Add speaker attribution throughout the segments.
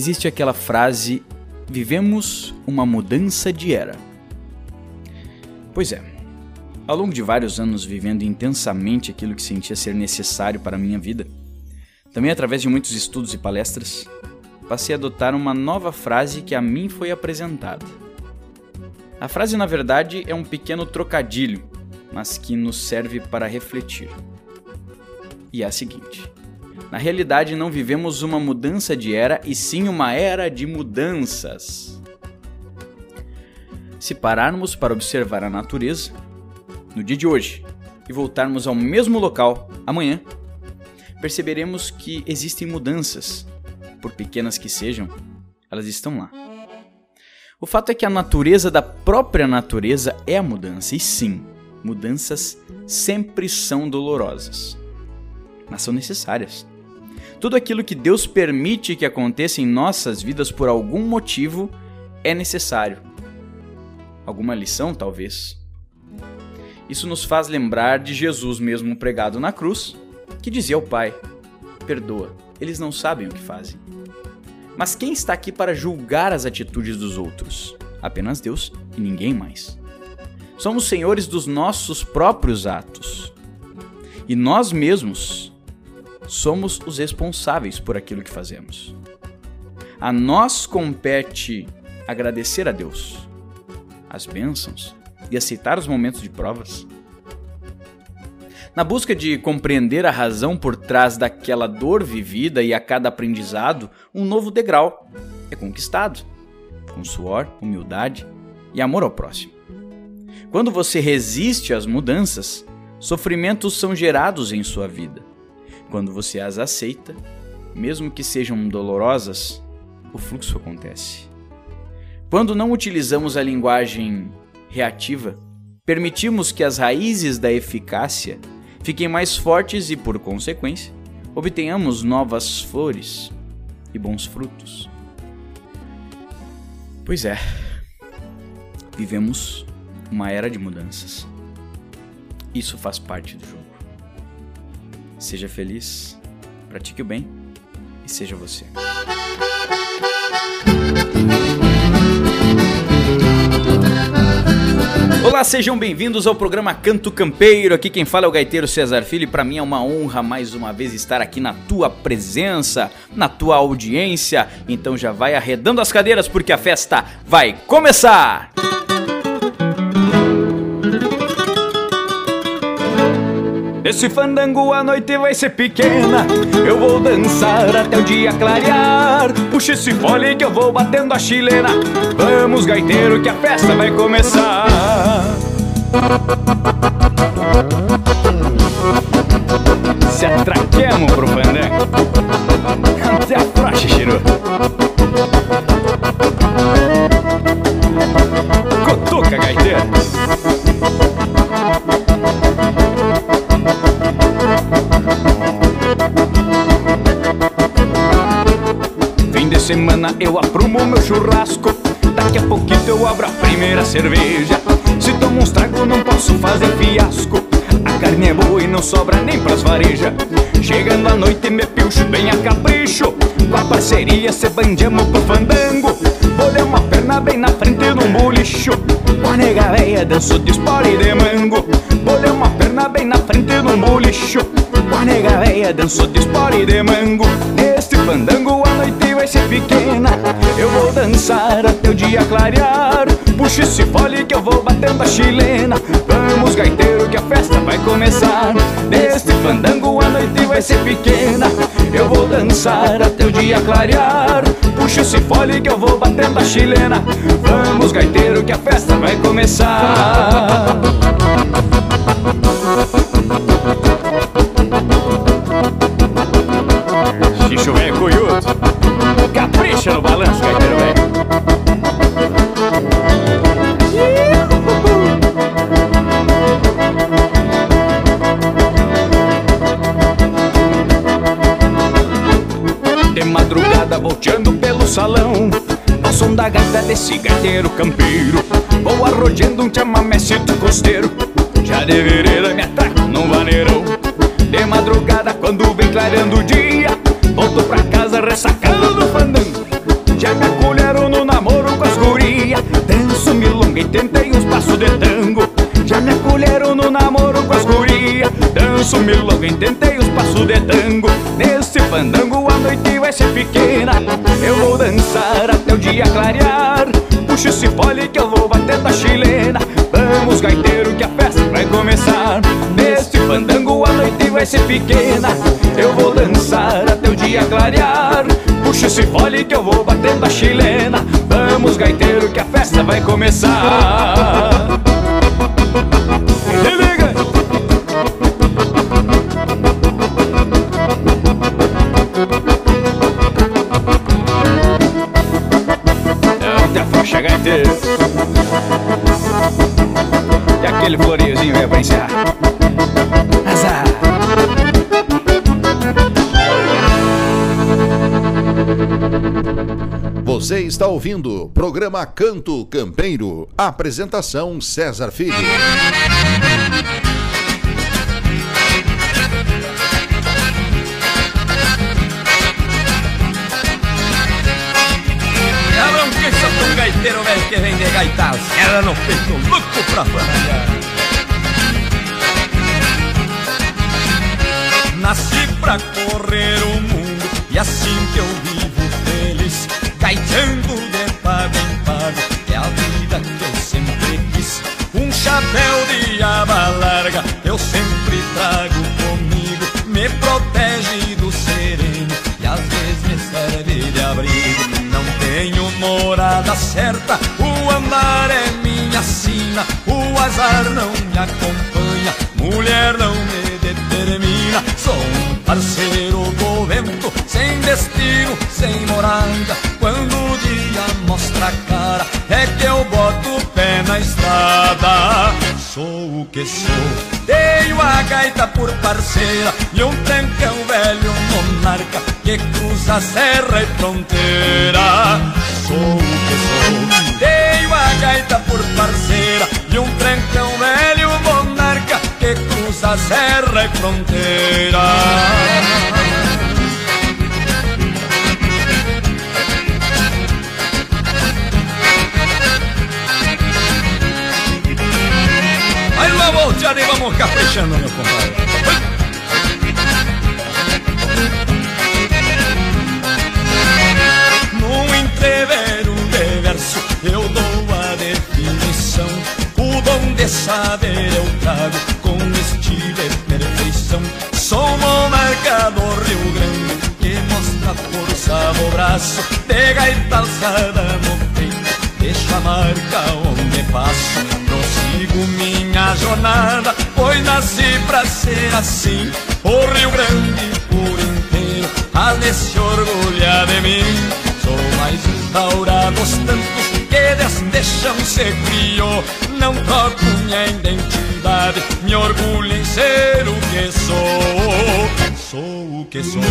Speaker 1: Existe aquela frase: vivemos uma mudança de era. Pois é, ao longo de vários anos vivendo intensamente aquilo que sentia ser necessário para a minha vida, também através de muitos estudos e palestras, passei a adotar uma nova frase que a mim foi apresentada. A frase, na verdade, é um pequeno trocadilho, mas que nos serve para refletir. E é a seguinte: na realidade, não vivemos uma mudança de era, e sim uma era de mudanças. Se pararmos para observar a natureza, no dia de hoje, e voltarmos ao mesmo local amanhã, perceberemos que existem mudanças, por pequenas que sejam, elas estão lá. O fato é que a natureza da própria natureza é a mudança, e sim, mudanças sempre são dolorosas, mas são necessárias. Tudo aquilo que Deus permite que aconteça em nossas vidas por algum motivo é necessário. Alguma lição, talvez. Isso nos faz lembrar de Jesus mesmo pregado na cruz, que dizia ao Pai: Perdoa, eles não sabem o que fazem. Mas quem está aqui para julgar as atitudes dos outros? Apenas Deus e ninguém mais. Somos senhores dos nossos próprios atos. E nós mesmos somos os responsáveis por aquilo que fazemos. A nós compete agradecer a Deus, as bênçãos e aceitar os momentos de provas. Na busca de compreender a razão por trás daquela dor vivida e a cada aprendizado, um novo degrau é conquistado, com suor, humildade e amor ao próximo. Quando você resiste às mudanças, sofrimentos são gerados em sua vida. Quando você as aceita, mesmo que sejam dolorosas, o fluxo acontece. Quando não utilizamos a linguagem reativa, permitimos que as raízes da eficácia fiquem mais fortes e, por consequência, obtenhamos novas flores e bons frutos. Pois é, vivemos uma era de mudanças. Isso faz parte do jogo. Seja feliz, pratique o bem e seja você. Olá, sejam bem-vindos ao programa Canto Campeiro. Aqui quem fala é o gaiteiro César Filho e para mim é uma honra mais uma vez estar aqui na tua presença, na tua audiência. Então já vai arredando as cadeiras porque a festa vai começar. Esse fandango a noite vai ser pequena. Eu vou dançar até o dia clarear. Puxa esse fole que eu vou batendo a chilena Vamos gaiteiro que a festa vai começar. Se atraquemos pro fandango. Até a praxe, Chiru. Cotoca, gaiteiro semana eu aprumo meu churrasco. Daqui a pouquinho eu abro a primeira cerveja. Se tomo uns trago não posso fazer fiasco. A carne é boa e não sobra nem pras varejas. Chegando a noite me pilcho bem a capricho. Com a parceria se bandiamo pro fandango. Bolei uma perna bem na frente do bolicho. Com a nega véia danço de espora e de mango. Bolei uma bem na frente do bolicho. Com a nega véia danço de espora e de mango. Neste fandango a noite vai ser pequena. Eu vou dançar até o dia clarear. Puxa esse fole que eu vou batendo a chilena. Vamos gaiteiro que a festa vai começar. Neste fandango a noite vai ser pequena. Eu vou dançar até o dia clarear. Puxa esse fole que eu vou batendo a chilena. Vamos gaiteiro que a festa vai começar Xixo vem cunhudo. Capricha no balanço, Caipira. De madrugada volteando pelo salão. Ao som
Speaker 2: da gaita desse gaiteiro campeiro. Vou arrojando um chamamecito costeiro. Já de vereda me ataco num vaneirão. De madrugada quando vem clareando o dia. Volto pra casa ressacando do fandango. Já me acolheram no namoro com as gurias. Danço milonga e tentei uns passos de tango. Já me acolheram no namoro com as gurias. Danço milonga e tentei uns passos de tango. Nesse fandango a noite vai ser pequena. Eu vou dançar até o dia clarear. Puxa esse fole que eu vou bater da chilena. Vamos gaiteiro que a festa vai começar. Nesse fandango a noite vai ser pequena. Eu vou dançar até dia clarear Puxa esse fole que eu vou batendo a chilena. Vamos gaiteiro que a festa vai começar. Se liga! Não te afrouxa gaiteiro. E aquele floreiozinho é pra encerrar
Speaker 3: Você está ouvindo programa Canto Campeiro. Apresentação César Filho.
Speaker 2: Gaiteiro velho que vem de gaitar Ela no peito, louco pra farralhar Nasci pra Gaiteando de pago em pago É a vida que eu sempre quis. Um chapéu de aba larga Eu sempre trago comigo. Me protege do sereno E às vezes me serve de abrigo. Não tenho morada certa O andar é minha sina. O azar não me acompanha Mulher não me Sou um parceiro do vento Sem destino, sem morada. Quando o dia mostra a cara É que eu boto o pé na estrada. Sou o que sou. Tenho a gaita por parceira E um trancão velho monarca Que cruza serra e fronteira. Sou o que sou. Tenho a gaita por parceira E um trancão cruza a serra e fronteira Aí lá volteada e vamos caprichando, meu compadre. Num entrevero de verso eu dou a definição. O dom de saber eu trago onde passo Prossigo minha jornada Pois nasci pra ser assim. O Rio Grande por inteiro A se orgulha de mim. Sou mais um taura dos tantos Que deste chão se criou Não troco minha identidade Me orgulho em ser o que sou Sou o que sou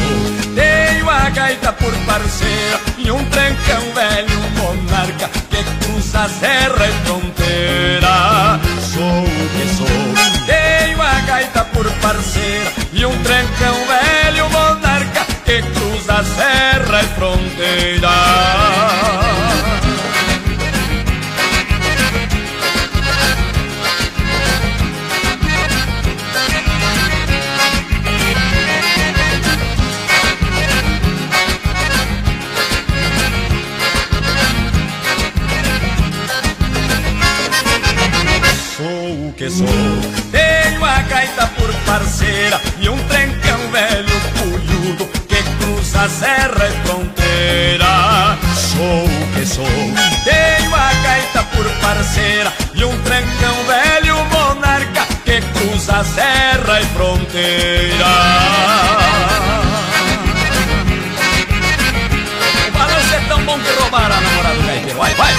Speaker 2: Tenho a gaita por parceira E um trancão velho monarca Que cruza serra e fronteira Sou o que sou Tenho a gaita por parceira E um trancão velho monarca Que cruza serra e fronteira parceira E um trencão velho pulhudo Que cruza serra e fronteira. Sou o que sou. Tenho a gaita por parceira E um trencão velho monarca Que cruza serra e fronteira. O balanço é tão bom que a namorada do gaiteiro. Vai, vai,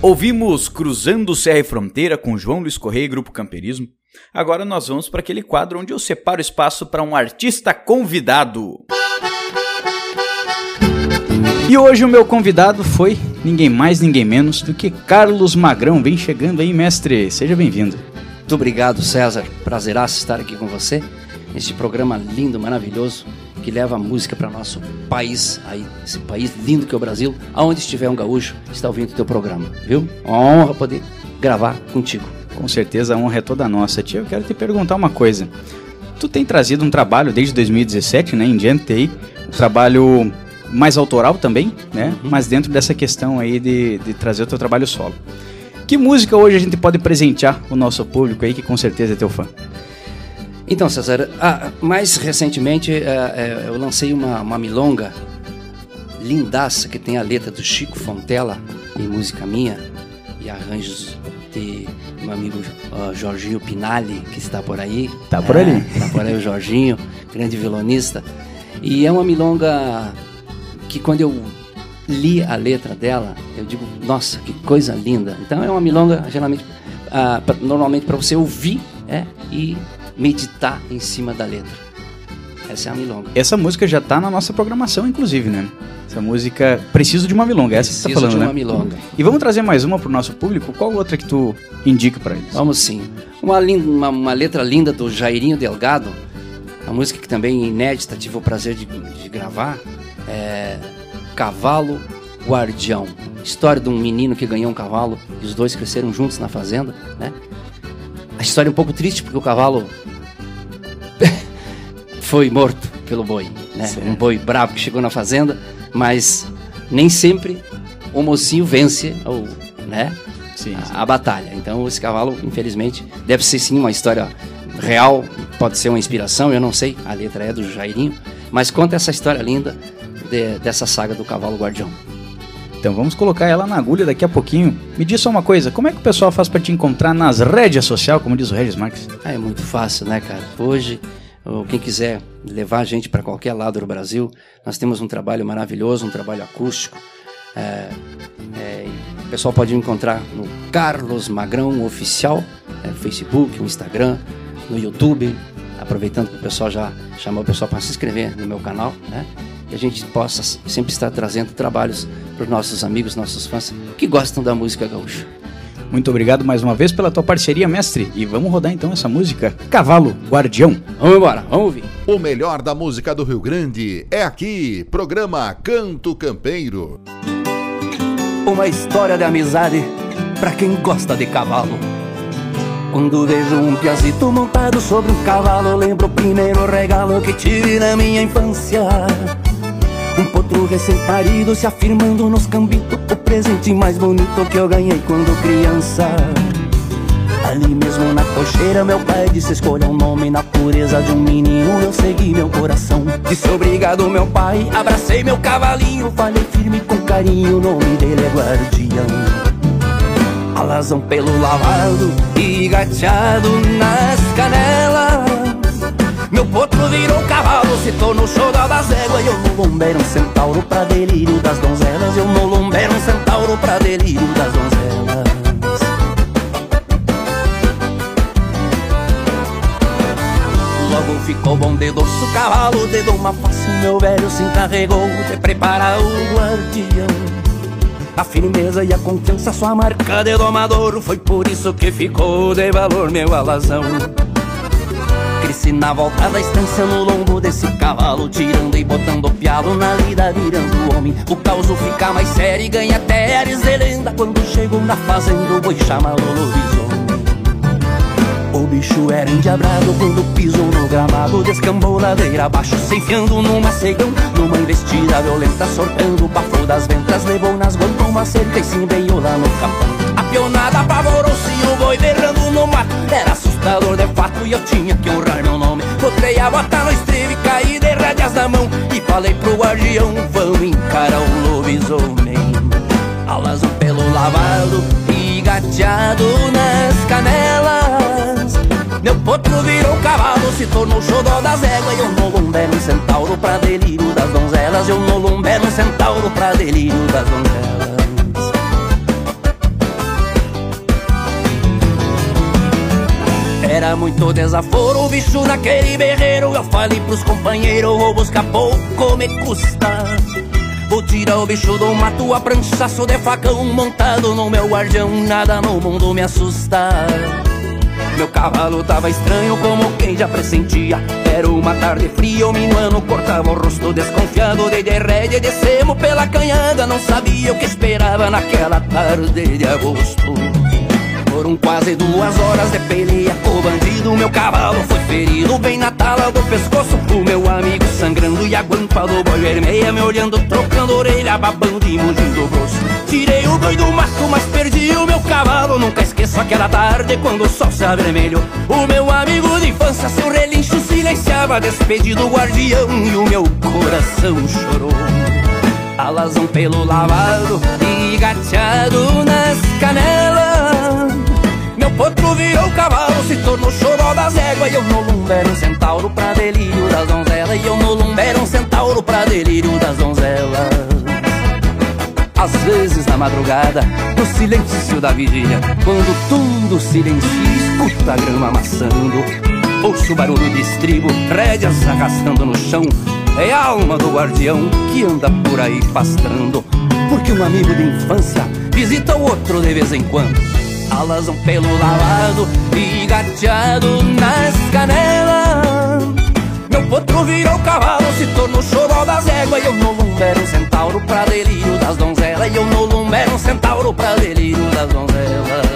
Speaker 1: Ouvimos Cruzando Serra e Fronteira com João Luiz Correia e Grupo Camperismo. Agora nós vamos para aquele quadro onde eu separo espaço para um artista convidado. E hoje o meu convidado foi ninguém mais, ninguém menos do que Carlos Magrão. Vem chegando aí, mestre. Seja bem-vindo.
Speaker 4: Muito obrigado, César. Prazeraço estar aqui com você. Este programa lindo, maravilhoso, que leva a música para nosso país, aí, esse país lindo que é o Brasil. Aonde estiver um gaúcho, está ouvindo o teu programa, viu? Uma honra poder gravar contigo.
Speaker 1: Com certeza a honra é toda nossa. Tia, eu quero te perguntar uma coisa. Tu tem trazido um trabalho desde 2017, né, em diante aí, um trabalho mais autoral também, né? Uhum. Mas dentro dessa questão aí de, de trazer o teu trabalho solo. Que música hoje a gente pode presentear o nosso público aí, que com certeza é teu fã?
Speaker 4: Então, César, ah, mais recentemente é, é, eu lancei uma, uma milonga lindaça que tem a letra do Chico Fontela e música minha e arranjos de meu amigo uh, Jorginho Pinali, que está por aí.
Speaker 1: Tá por é, ali.
Speaker 4: Tá por aí o Jorginho, grande violonista. E é uma milonga que quando eu li a letra dela, eu digo, nossa, que coisa linda. Então é uma milonga, geralmente, uh, pra, normalmente para você ouvir é, e meditar em cima da letra. Essa é a milonga.
Speaker 1: Essa música já está na nossa programação, inclusive, né? Essa música Preciso de uma Milonga, essa Preciso que você tá falando,
Speaker 4: de
Speaker 1: uma
Speaker 4: né? milonga.
Speaker 1: E vamos trazer mais uma para o nosso público? Qual outra que tu indica para eles?
Speaker 4: Vamos sim. Uma, linda, uma, uma, letra linda do Jairinho Delgado, uma música que também é inédita, tive o prazer de, de gravar, é Cavalo Guardião. História de um menino que ganhou um cavalo e os dois cresceram juntos na fazenda, né? A história é um pouco triste porque o cavalo foi morto pelo boi, né? Um boi bravo que chegou na fazenda, mas nem sempre o mocinho vence, ou, né? Sim, a, sim. a batalha. Então esse cavalo, infelizmente, deve ser sim uma história real, pode ser uma inspiração, eu não sei. A letra é do Jairinho, mas conta essa história linda de, dessa saga do cavalo guardião.
Speaker 1: Então vamos colocar ela na agulha daqui a pouquinho. Me diz só uma coisa, como é que o pessoal faz para te encontrar nas redes sociais, como diz o Regis Marques?
Speaker 4: Ah, é muito fácil, né, cara? Hoje, quem quiser levar a gente para qualquer lado do Brasil, nós temos um trabalho maravilhoso, um trabalho acústico. É, é, o pessoal pode me encontrar no Carlos Magrão Oficial, é, no Facebook, no Instagram, no YouTube. Aproveitando que o pessoal já chamou o pessoal para se inscrever no meu canal, né? Que a gente possa sempre estar trazendo trabalhos para os nossos amigos, nossos fãs que gostam da música gaúcha.
Speaker 1: Muito obrigado mais uma vez pela tua parceria, mestre. E vamos rodar então essa música, Cavalo Guardião.
Speaker 4: Vamos embora, vamos ouvir.
Speaker 3: O melhor da música do Rio Grande é aqui, programa Canto Campeiro.
Speaker 5: Uma história de amizade para quem gosta de cavalo. Quando vejo um piazito montado sobre um cavalo, lembro o primeiro regalo que tive na minha infância. Um potro recém-parido se afirmando nos cambitos. O presente mais bonito que eu ganhei quando criança. Ali mesmo na cocheira meu pai disse escolha um nome Na pureza de um menino. Eu segui meu coração. Disse obrigado meu pai, abracei meu cavalinho. Falei firme com carinho, o nome dele é Guardião. Alazão pelo lavado e gateado nas canelas meu potro virou cavalo, se tornou xodó das E eu no lombo era um centauro pra delírio das donzelas. Eu no lombo era um centauro pra delírio das donzelas. Logo ficou bom de doce o cavalo De uma face. Meu velho se encarregou De preparar o guardião. A firmeza e a confiança, sua marca de domador. Foi por isso que ficou de valor meu alazão Cresci na volta da estância no lombo desse cavalo Tirando e botando pialo na lida virando homem. O caos fica mais sério e ganha até ares de lenda Quando chegou na fazenda o boi chama lobisomem o bicho era endiabrado quando pisou no gramado Descambou ladeira abaixo, se enfiando numa cegão Numa investida violenta, sortando o bafo das ventas Levou nas guantas uma cerca e se embenhou lá no capão A pionada apavorou-se o boi berrando no mato Era assustador de fato e eu tinha que honrar meu nome. Botei a bota no estribo e caí de rédeas na mão E falei pro guardião, vamos encarar o lobisomem. Alas no pelo lavado e gateado nas canelas Meu potro virou cavalo, se tornou xodó das éguas E eu no lumbé um centauro pra delírio das donzelas Eu no lumbé um centauro pra delírio das donzelas. Era muito desaforo o bicho naquele berreiro. Eu falei pros companheiros, vou buscar pouco me custa. Vou tirar o bicho do mato a pranchaço de facão Montado no meu guardião, nada no mundo me assusta meu cavalo tava estranho como quem já pressentia. Era uma tarde fria, o minuano cortava o rosto desconfiado. De derrede descemos pela canhada Não sabia o que esperava naquela tarde de agosto foram quase duas horas de peleia. O bandido, meu cavalo foi ferido Bem na tala do pescoço. O meu amigo sangrando e a guampa do boi vermelha Me olhando, trocando orelha, babando e mugindo grosso Tirei o boi do mato, mas perdi o meu cavalo. Nunca esqueço aquela tarde quando o sol se avermelhou. O meu amigo de infância, seu relincho silenciava Despedido o guardião e o meu coração chorou. Alazão pelo lavado e gateado nas canelas meu potro virou cavalo, se tornou choró das éguas. E eu no lumbo era um centauro pra delírio das donzelas. E eu no lumbo era um centauro pra delírio das donzelas. Às vezes na madrugada, no silêncio da vigília Quando tudo silencia, escuta a grama amassando. Ouço o barulho de estribo, rédeas arrastando no chão. É a alma do guardião que anda por aí pastrando Porque um amigo de infância visita o outro de vez em quando Alazão pelo lavado e gateado nas canelas. Meu potro virou cavalo, se tornou choró das éguas. E eu no um centauro pra delírio das donzelas. E eu no um centauro pra delírio das donzelas.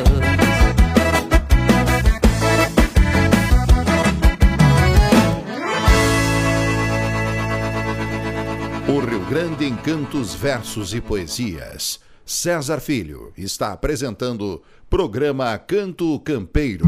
Speaker 3: O Rio Grande em cantos, versos e poesias. César Filho está apresentando programa Canto Campeiro.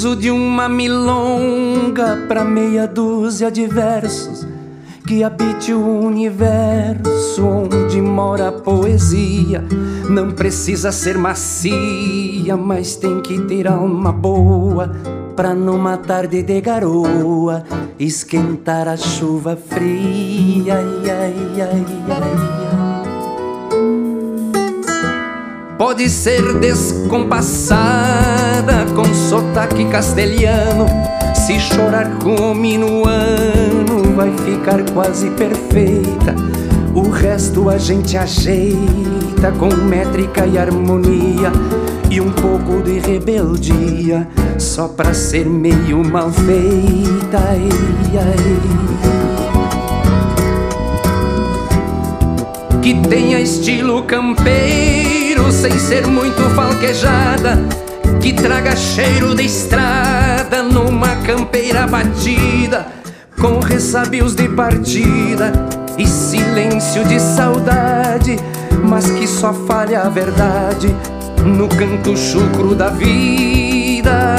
Speaker 5: Preciso de uma milonga pra meia dúzia de versos que habite o universo onde mora a poesia. Não precisa ser macia, mas tem que ter alma boa pra numa tarde de garoa esquentar a chuva fria. Ai, ai, ai, Pode ser descompassada com sotaque castelhano. Se chorar com minuano, vai ficar quase perfeita. O resto a gente ajeita com métrica e harmonia e um pouco de rebeldia, só pra ser meio mal feita. Que tenha estilo campeiro, sem ser muito falquejada. Que traga cheiro de estrada numa campeira batida, com ressabios de partida e silêncio de saudade, mas que só fale a verdade no canto chucro da vida.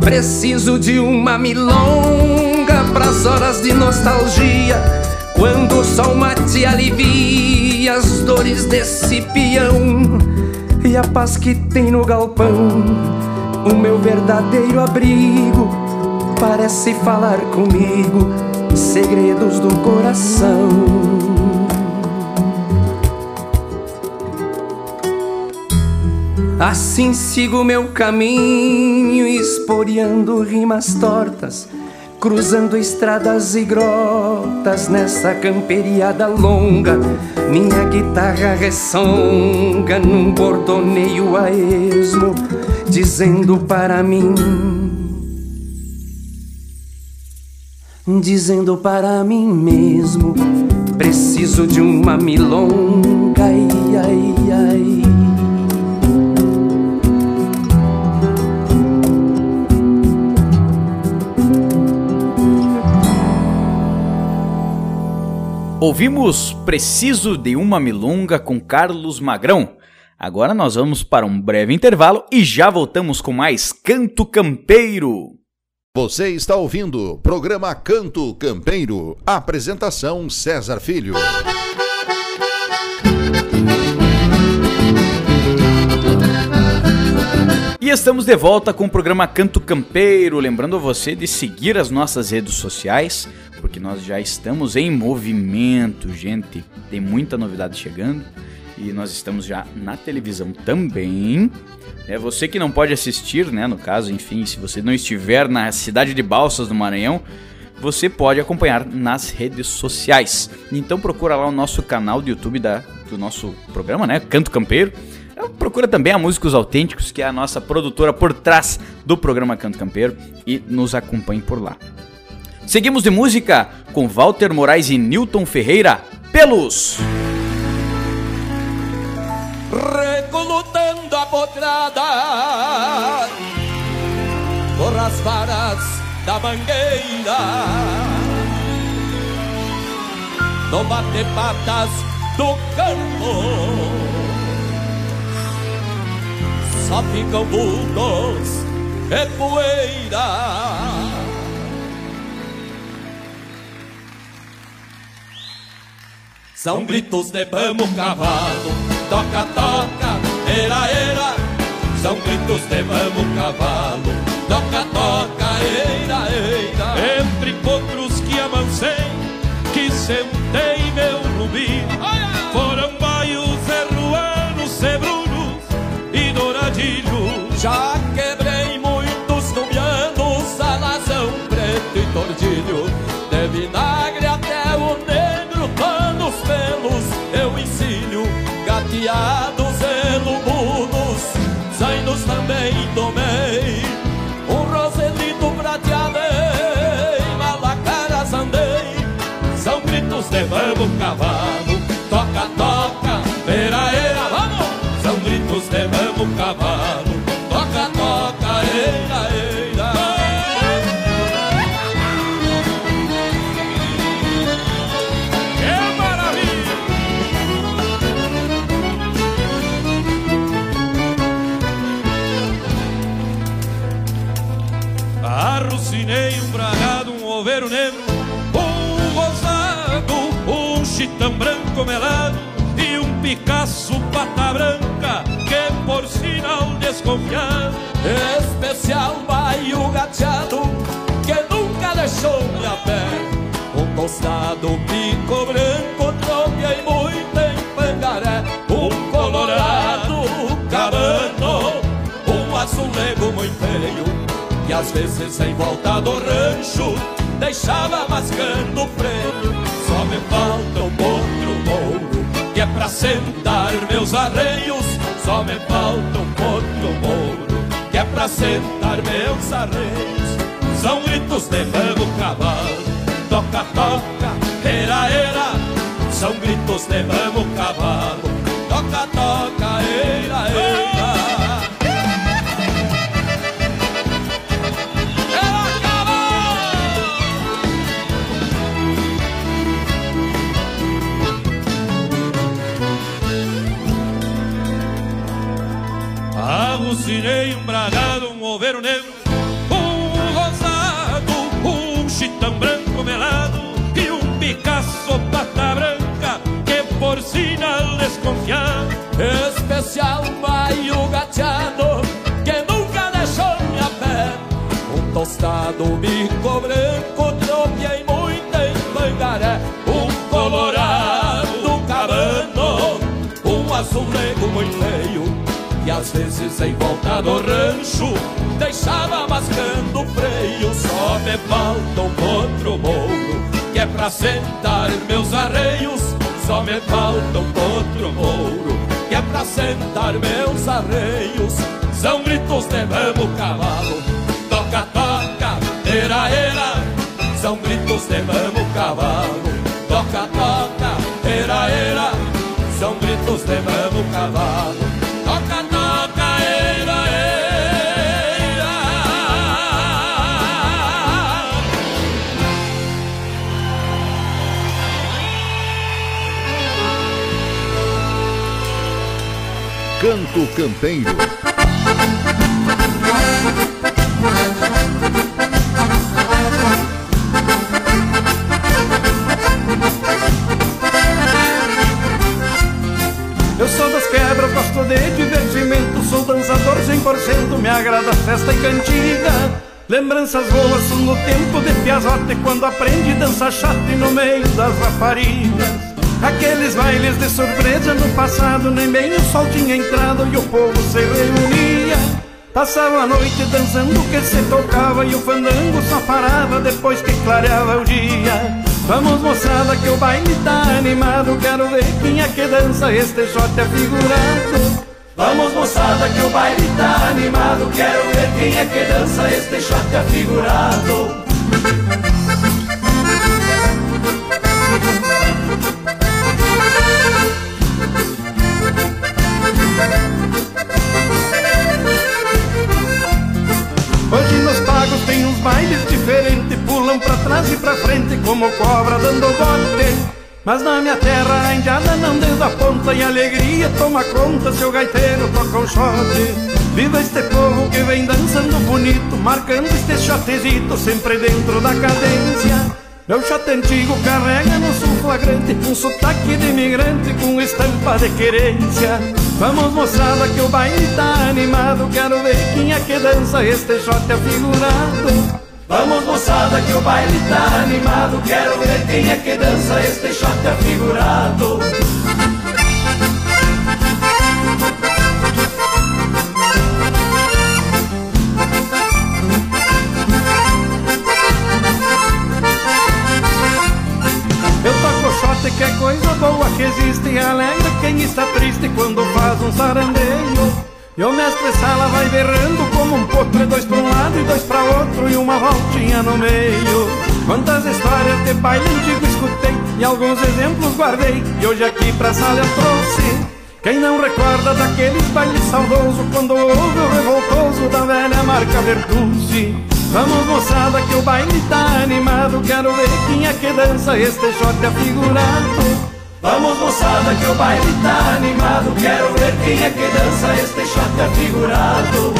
Speaker 5: Preciso de uma milonga pras horas de nostalgia, quando o sol mate alivia as dores desse peão e a paz que tem no galpão. O meu verdadeiro abrigo parece falar comigo segredos do coração. Assim sigo meu caminho, esporeando rimas tortas, cruzando estradas e grotas nessa camperiada longa. Minha guitarra ressonga num bordoneio a esmo, dizendo para mim, dizendo para mim mesmo, preciso de uma milonga, ai, ai.
Speaker 1: Ouvimos Preciso de uma Milonga com Carlos Magrão, Agora nós vamos para um breve intervalo e já voltamos com mais Canto Campeiro.
Speaker 6: Você está ouvindo o programa Canto Campeiro. Apresentação César Filho.
Speaker 1: E estamos de volta com o programa Canto Campeiro. Lembrando você de seguir as nossas redes sociais, porque nós já estamos em movimento, gente. Tem muita novidade chegando e nós estamos já na televisão também. É você que não pode assistir, né? No caso, enfim, se você não estiver na cidade de Balsas do Maranhão, você pode acompanhar nas redes sociais. Então procura lá o nosso canal do YouTube da, do nosso programa, né? Canto Campeiro. É, procura também a Músicos Autênticos, que é a nossa produtora por trás do programa Canto Campeiro, e nos acompanhe por lá. Seguimos de música com Walter Moraes e Newton Ferreira, Pelos.
Speaker 7: Recolutando a potrada por as varas da mangueira. No bate-patas do campo só ficam vultos e poeira São gritos de vamos cavalo, toca, toca, era, era. São gritos de vamos cavalo, toca, toca, era, era.
Speaker 8: Entre potros que amancei, que sentei meu rubi, foram baios, erruanos, cebrunos e douradilhos.
Speaker 7: Já vamos cavalo,
Speaker 8: sinal desconfiado
Speaker 7: Especial baio gateado que nunca deixou minha pé. Um tostado pico branco, tropei muito em pangaré. Um colorado cabano, um azulego muito feio. E às vezes em volta do rancho deixava mascando o freio. Só me falta um outro mouro que é pra sentar meus arreios. Só me falta um outro pra sentar meus arreios. São gritos de vamos cavalo, toca, toca, era, era. São gritos de vamos cavalo, toca, toca, era, era.
Speaker 8: Alucinei um bragado, sinal desconfiado
Speaker 7: Especial baio gateado que nunca deixou minha pé. Um tostado bico branco, tropiei muito em pangaré. Um colorado cabano, um azulego muito feio. E às vezes em volta do rancho deixava mascando o freio. Só me falta um outro mouro que é pra sentar meus arreios. Só me falta um outro mouro que é pra sentar meus arreios. São gritos de vamos cavalo, toca, toca, era, era. São gritos de vamos cavalo, toca, toca, era, era. São gritos de vamos cavalo,
Speaker 3: Campeiro.
Speaker 9: Eu sou das quebras, gosto de divertimento Sou dançador 100%, me agrada festa e cantiga Lembranças boas são no tempo de piazote Quando aprende dança chata no meio das raparigas Aqueles bailes de surpresa no passado Nem bem o sol tinha entrado e o povo se reunia. Passava a noite dançando o que se tocava E o fandango só parava depois que clareava o dia. Vamos moçada que o baile tá animado. Quero ver quem é que dança este shot afigurado. Vamos moçada que o baile tá animado. Quero ver quem é que dança este shot afigurado E pra frente como cobra dando bote. Mas na minha terra a indiada não desaponta E alegria. Toma conta se o gaiteiro toca um shot Viva este povo que vem dançando bonito Marcando este shotezito sempre dentro da cadência. Meu shot antigo carrega no sul flagrante Um sotaque de imigrante com estampa de querência. Vamos moçada que o baile tá animado. Quero ver quem é que dança este shot afigurado Vamos moçada que o baile tá animado. Quero ver quem é que dança este shot afigurado. Eu toco shot que é coisa boa que existe. Alegra quem está triste quando faz um sarandeio e o mestre sala vai berrando como um potro Dois pra um lado e dois pra outro E uma voltinha no meio. Quantas histórias de baile antigo escutei E alguns exemplos guardei E hoje aqui pra sala eu trouxe. Quem não recorda daqueles bailes saudoso Quando ouve o revoltoso da velha marca Bertucci Vamos moçada que o baile tá animado Quero ver quem é que dança este shot afigurado Vamos moçada que o baile tá animado. Quero ver quem é que dança este shot afigurado.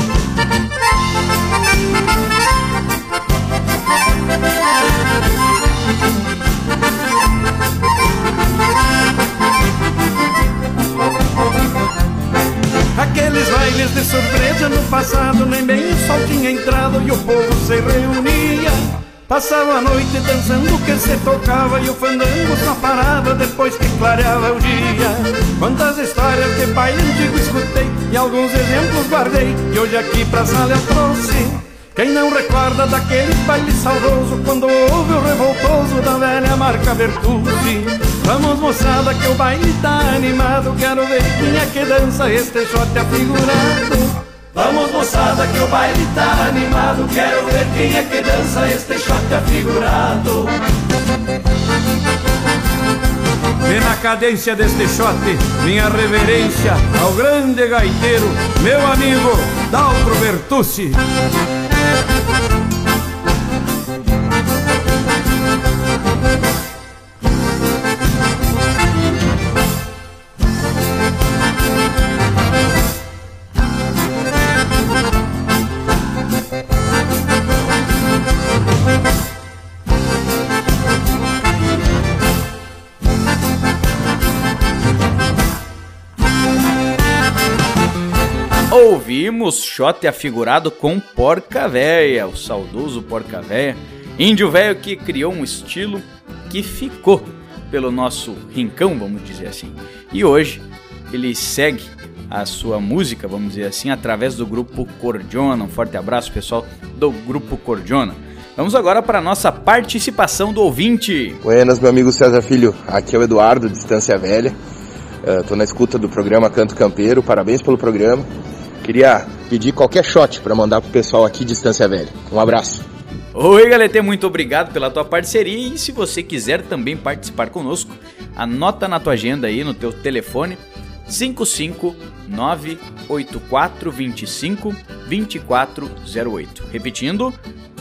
Speaker 9: Aqueles bailes de surpresa no passado Nem bem o sol tinha entrado e o povo se reunia Passava a noite dançando que se tocava E o fandango só parava depois que clareava o dia. Quantas histórias de baile antigo escutei E alguns exemplos guardei E hoje aqui pra sala eu trouxe. Quem não recorda daquele baile saudoso Quando houve o revoltoso da velha marca Bertucci Vamos moçada que o baile tá animado Quero ver quem é que dança este shot afigurado Vamos moçada que o baile tá animado. Quero ver quem é que dança este shot afigurado. E na cadência deste shot Minha reverência ao grande gaiteiro Meu amigo Daltro Bertucci
Speaker 1: Ouvimos shot afigurado com Porca Véia, o saudoso Porca Véia, índio velho que criou um estilo que ficou pelo nosso rincão, vamos dizer assim. E hoje ele segue a sua música, vamos dizer assim, através do grupo Cordiona. Um forte abraço, pessoal do grupo Cordiona. Vamos agora para a nossa participação do ouvinte.
Speaker 10: Buenas, meu amigo César Filho. Aqui é o Eduardo, Distância Velha. Estou na escuta do programa Canto Campeiro. Parabéns pelo programa. Queria pedir qualquer shot para mandar pro pessoal aqui Distância Velha. Um abraço.
Speaker 1: Oi, Galete, muito obrigado pela tua parceria e se você quiser também participar conosco, anota na tua agenda aí no teu telefone 55984252408. Repetindo,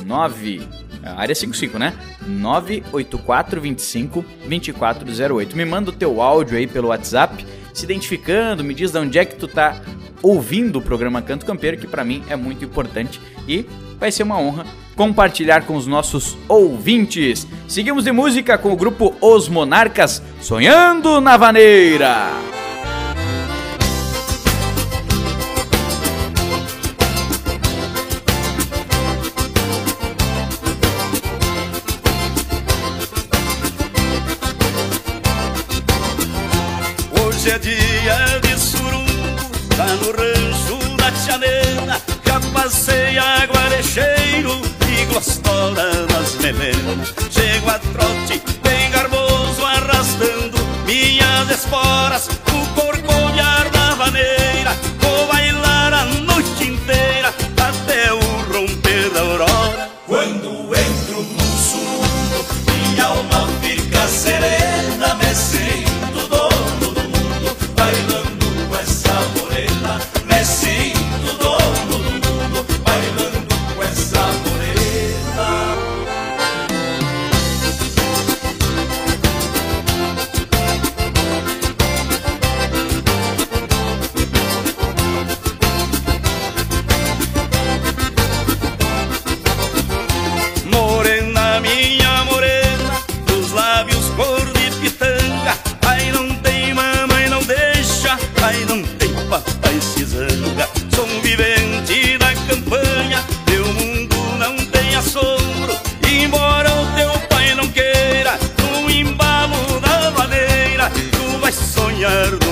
Speaker 1: 9 área é 55, né? 98425 2408. Me manda o teu áudio aí pelo WhatsApp,
Speaker 11: se identificando, me diz de onde é que tu tá ouvindo o programa Canto Campeiro, que para mim é muito importante e vai ser uma honra compartilhar com os nossos ouvintes. Seguimos de música com o grupo Os Monarcas, Sonhando na Vaneira.
Speaker 12: convivente da campanha, teu mundo não tem assombro, embora o teu pai não queira, no embalo da madeira, tu vais sonhar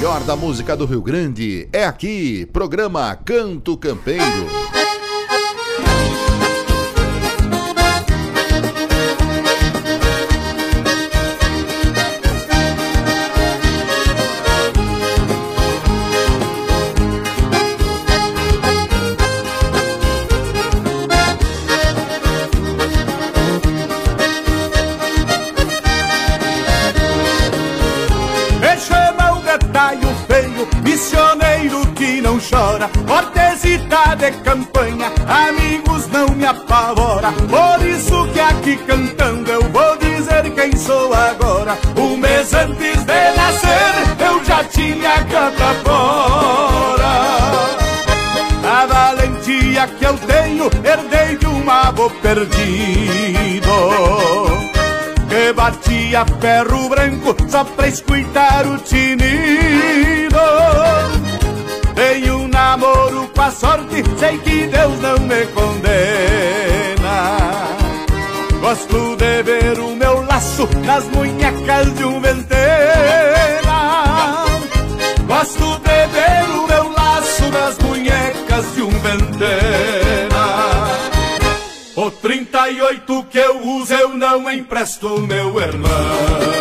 Speaker 2: melhor da música do Rio Grande é aqui, programa Canto Campeiro.
Speaker 13: perdido que
Speaker 2: batia ferro branco só pra escutar o tinido. Tenho um namoro com a sorte, sei que Deus não me condena. Gosto de ver o meu laço nas munhecas de um empresto, meu irmão.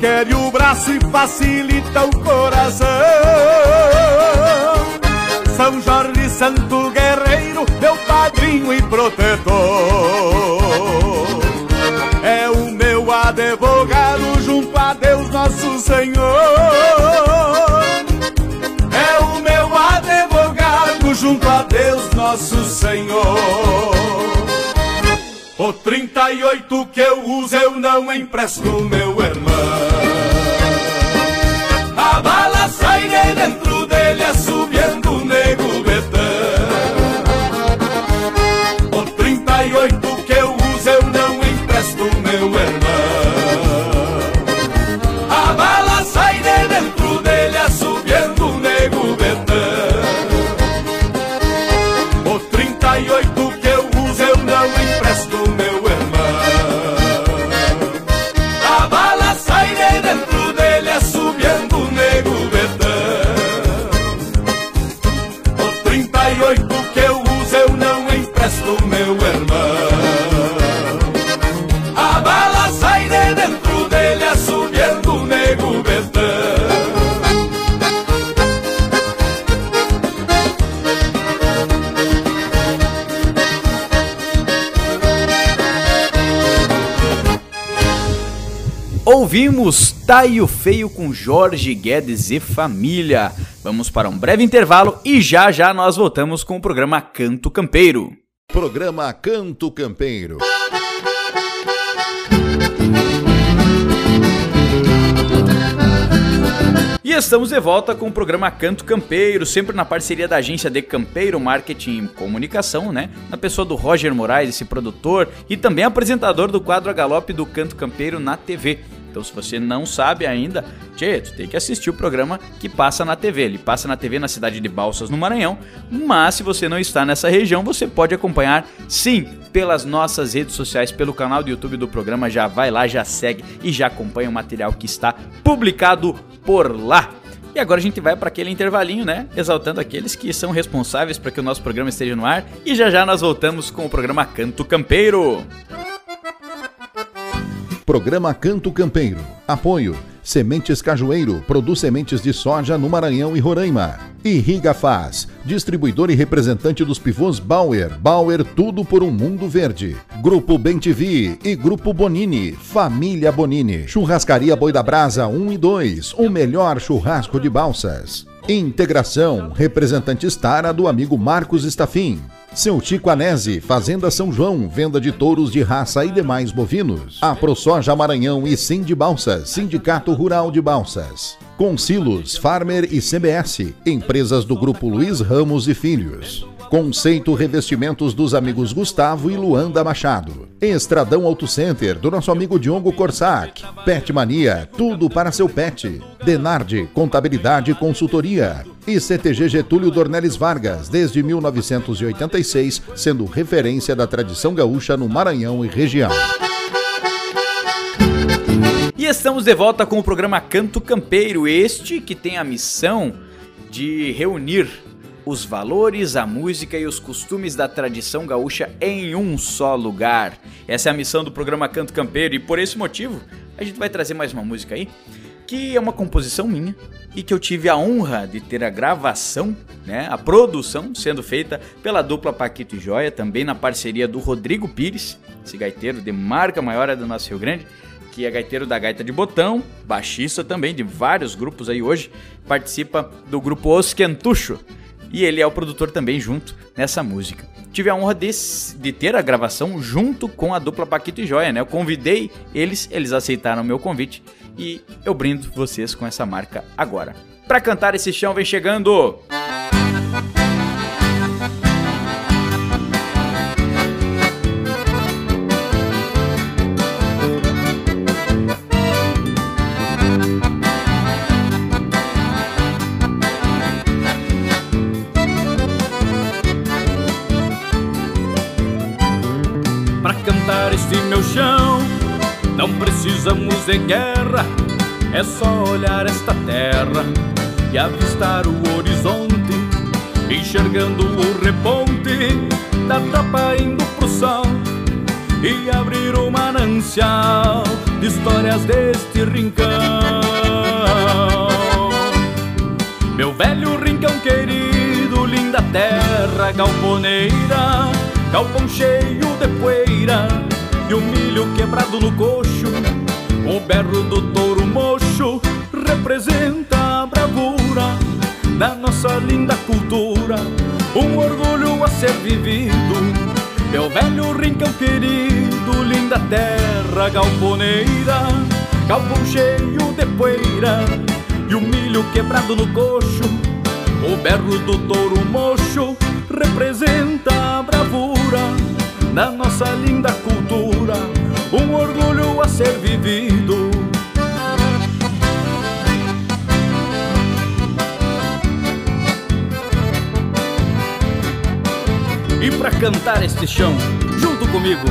Speaker 2: Da mão quer o braço e facilita o coração. São Jorge Santo Guerreiro, meu padrinho e protetor. É o meu advogado junto a Deus nosso Senhor. É o meu advogado junto a Deus nosso Senhor. O 38 que eu uso eu não empresto, meu irmão. A bala sai de dentro
Speaker 1: Ouvimos Taio Feio com Jorge Guedes e família. Vamos para um breve intervalo e já já nós voltamos com o programa Canto Campeiro.
Speaker 6: Programa Canto Campeiro.
Speaker 1: E estamos de volta com o programa Canto Campeiro, sempre na parceria da agência de Campeiro Marketing e Comunicação, né? Na pessoa do Roger Moraes, esse produtor e também apresentador do quadro a galope do Canto Campeiro na TV. Então, se você não sabe ainda, tchê, tu tem que assistir o programa que passa na TV. Ele passa na TV na cidade de Balsas, no Maranhão. Mas, se você não está nessa região, você pode acompanhar, sim, pelas nossas redes sociais, pelo canal do YouTube do programa. Já vai lá, já segue e já acompanha o material que está publicado por lá. E agora a gente vai para aquele intervalinho, né? Exaltando aqueles que são responsáveis para que o nosso programa esteja no ar. E já já nós voltamos com o programa Canto Campeiro.
Speaker 6: Programa Canto Campeiro. Apoio. Sementes Cajueiro. Produz sementes de soja no Maranhão e Roraima. Irriga Faz. Distribuidor e representante dos pivôs Bauer. Bauer tudo por um mundo verde. Grupo Bem TV e Grupo Bonini. Família Bonini. Churrascaria Boi da Brasa 1 e 2. O melhor churrasco de balsas. Integração. Representante Stara do amigo Marcos Estafim. Seu Tico Anese, Fazenda São João, venda de touros de raça e demais bovinos. A ProSoja Maranhão e Sim de Balsas, Sindicato Rural de Balsas. Consilos, Farmer e CBS, empresas do Grupo Luiz Ramos e Filhos. Conceito Revestimentos dos amigos Gustavo e Luanda Machado. Estradão Auto Center, do nosso amigo Diogo Corsac. Pet Mania, tudo para seu pet.
Speaker 3: Denarde Contabilidade e Consultoria e CTG Getúlio Dornelles Vargas, desde 1986, sendo referência da tradição gaúcha no Maranhão e região.
Speaker 1: E estamos de volta com o programa Canto Campeiro, este que tem a missão de reunir os valores, a música e os costumes da tradição gaúcha em um só lugar. Essa é a missão do programa Canto Campeiro e por esse motivo a gente vai trazer mais uma música aí que é uma composição minha e que eu tive a honra de ter a gravação, né, a produção sendo feita pela dupla Paquito e Joia, também na parceria do Rodrigo Pires, esse gaiteiro de marca maior do nosso Rio Grande, que é gaiteiro da Gaita de Botão, baixista também de vários grupos aí hoje, participa do grupo Os Quentucho e ele é o produtor também junto nessa música. Tive a honra de, de ter a gravação junto com a dupla Paquito e Joia, né? Eu convidei eles, eles aceitaram o meu convite e eu brindo vocês com essa marca agora. Para cantar esse chão vem chegando
Speaker 2: meu precisamos de guerra, é só olhar esta terra e avistar o horizonte, enxergando o reponte da tropa indo pro sol e abrir o manancial de histórias deste rincão. Meu velho rincão querido, linda terra galponeira, galpão cheio de poeira e o milho quebrado no coxo. O berro do touro mocho representa a bravura da nossa linda cultura, um orgulho a ser vivido. Meu velho rincão querido, linda terra galponeira, galpão cheio de poeira e o milho quebrado no coxo. O berro do touro mocho representa a bravura da nossa linda cultura, um orgulho a ser vivido. E para cantar este chão, junto comigo,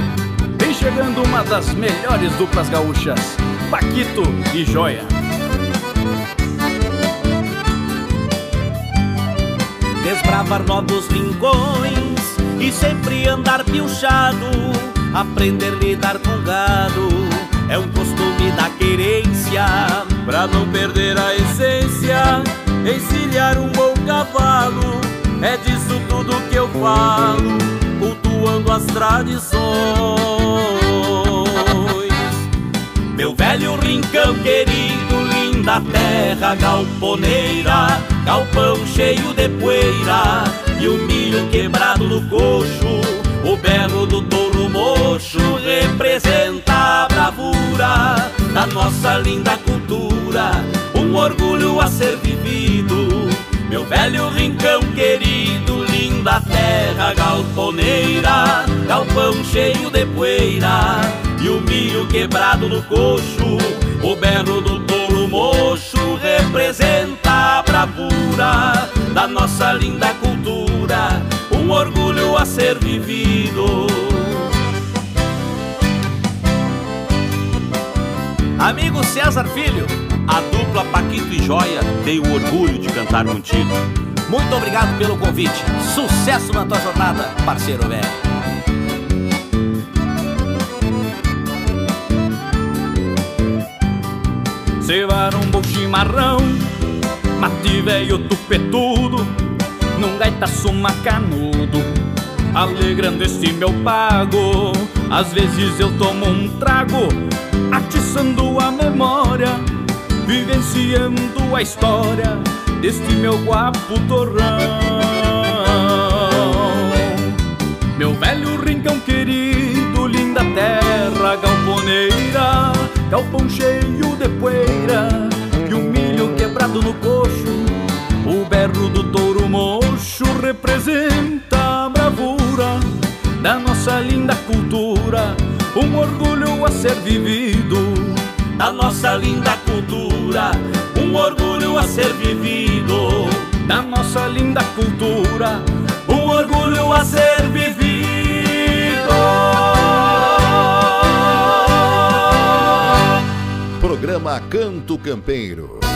Speaker 2: vem chegando uma das melhores duplas gaúchas, Paquito e Joia.
Speaker 7: Desbravar novos rincões e sempre andar piochado, aprender a lidar com gado, é um costume da querência, pra não perder a essência, encilhar um bom cavalo, é disso tudo que eu falo, cultuando as tradições. Meu velho rincão querido, linda terra galponeira, galpão cheio de poeira e o milho quebrado no coxo. O berro do touro mocho representa a bravura da nossa linda cultura, um orgulho a ser vivido. Meu velho rincão querido, linda terra galponeira, galpão cheio de poeira e o milho quebrado no coxo. O berro do touro mocho representa a bravura da nossa linda cultura, um orgulho a ser vivido.
Speaker 14: Amigo César Filho, a dupla Paquito e Joia tem o orgulho de cantar contigo. Muito obrigado pelo convite. Sucesso na tua jornada, parceiro velho.
Speaker 2: Cevar um bom chimarrão Mate velho tupetudo Num gaitaço macanudo Alegrando este meu pago Às vezes eu tomo um trago Atiçando a memória Vivenciando a história Deste meu guapo torrão Meu velho rincão querido Linda terra galponeira galpão cheio de poeira e o milho quebrado no coxo. O berro do touro mocho representa da nossa linda cultura, um orgulho a ser vivido.
Speaker 7: Da nossa linda cultura, um orgulho a ser vivido da nossa linda cultura, um orgulho a ser vivido.
Speaker 3: Programa Canto Campeiro.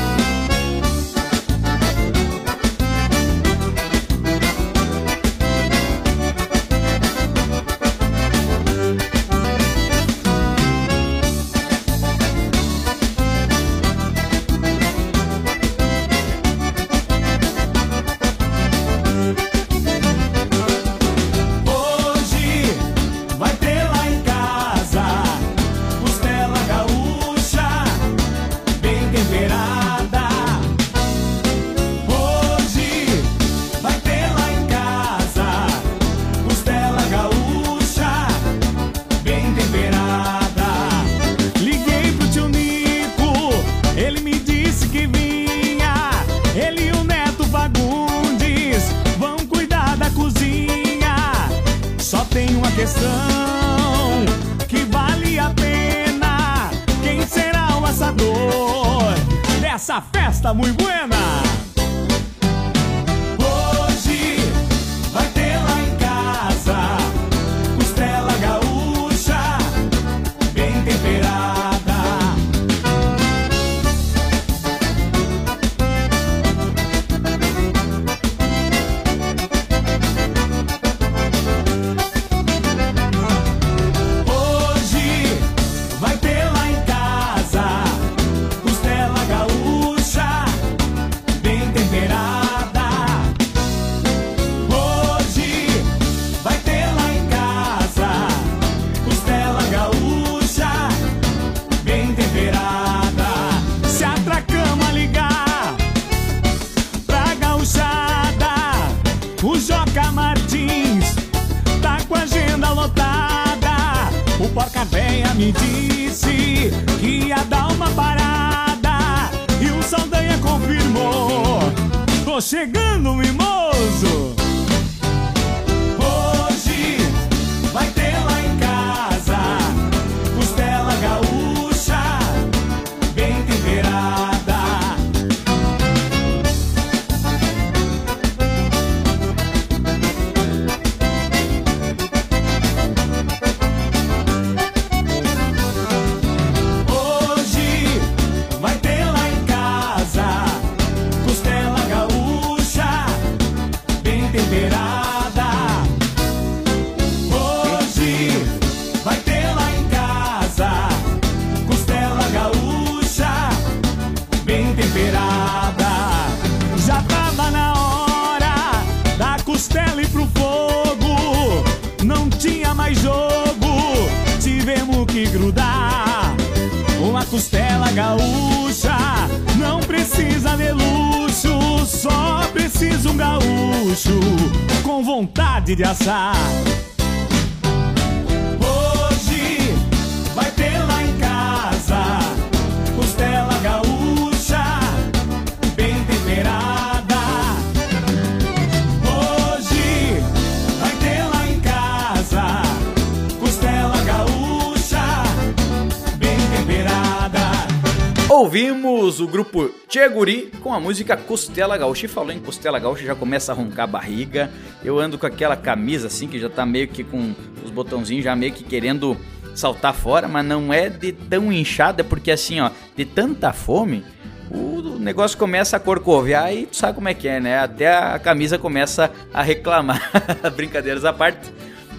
Speaker 1: Ouvimos o grupo Tcheguri com a música Costela Gaúcha. E falou em Costela Gaúcha, já começa a roncar a barriga. Eu ando com aquela camisa assim, que já tá meio que com os botãozinhos já meio que querendo saltar fora, mas não é de tão inchada, porque assim, ó, de tanta fome, o negócio começa a corcoviar e tu sabe como é que é, né? Até a camisa começa a reclamar. Brincadeiras à parte.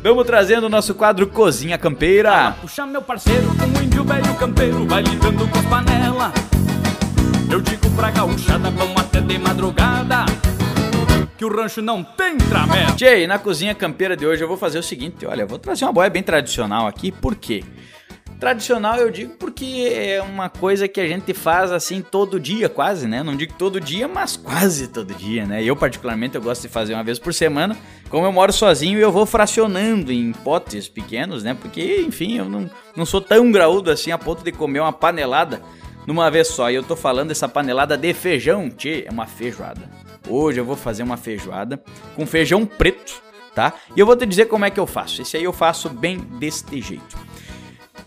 Speaker 1: Vamos trazendo o nosso quadro Cozinha Campeira.
Speaker 7: Puxa meu parceiro, um índio velho campeiro vai lidando com as panelas. Eu digo pra gauchada, vamos até de madrugada. Que o rancho não tem tramela.
Speaker 1: Tchê, na cozinha campeira de hoje eu vou fazer o seguinte, olha, vou trazer uma boia bem tradicional aqui, por quê? Tradicional eu digo porque é uma coisa que a gente faz assim todo dia, quase, né? Não digo todo dia, mas quase todo dia, né? Eu particularmente eu gosto de fazer uma vez por semana. Como eu moro sozinho, eu vou fracionando em potes pequenos, né? Porque, enfim, eu não, não sou tão graúdo assim a ponto de comer uma panelada numa vez só. E eu tô falando dessa panelada de feijão, tchê, é uma feijoada. Hoje eu vou fazer uma feijoada com feijão preto, tá? E eu vou te dizer como é que eu faço. Esse aí eu faço bem deste jeito.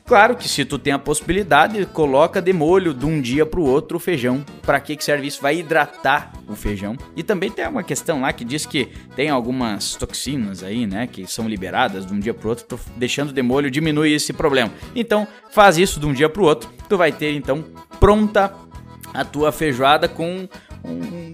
Speaker 1: Claro que se tu tem a possibilidade, coloca de molho de um dia pro outro o feijão. Para que que serve isso? Vai hidratar o feijão. E também tem uma questão lá que diz que tem algumas toxinas aí, né, que são liberadas de um dia pro outro, deixando de molho diminui esse problema. Então, faz isso de um dia pro outro, tu vai ter então pronta a tua feijoada com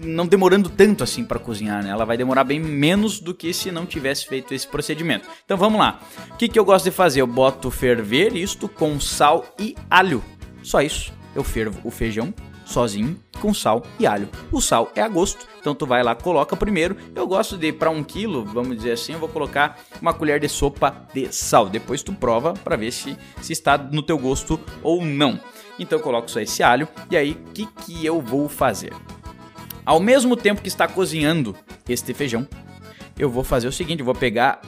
Speaker 1: não demorando tanto assim para cozinhar, né? Ela vai demorar bem menos do que se não tivesse feito esse procedimento. Então vamos lá. O que, que eu gosto de fazer? Eu boto ferver isto com sal e alho. Só isso. Eu fervo o feijão sozinho com sal e alho. O sal é a gosto. Então tu vai lá, coloca primeiro. Eu gosto de para um quilo, vamos dizer assim, eu vou colocar uma colher de sopa de sal. Depois tu prova para ver se, se está no teu gosto ou não. Então eu coloco só esse alho e aí o que, que eu vou fazer? Ao mesmo tempo que está cozinhando este feijão, eu vou fazer o seguinte, eu vou pegar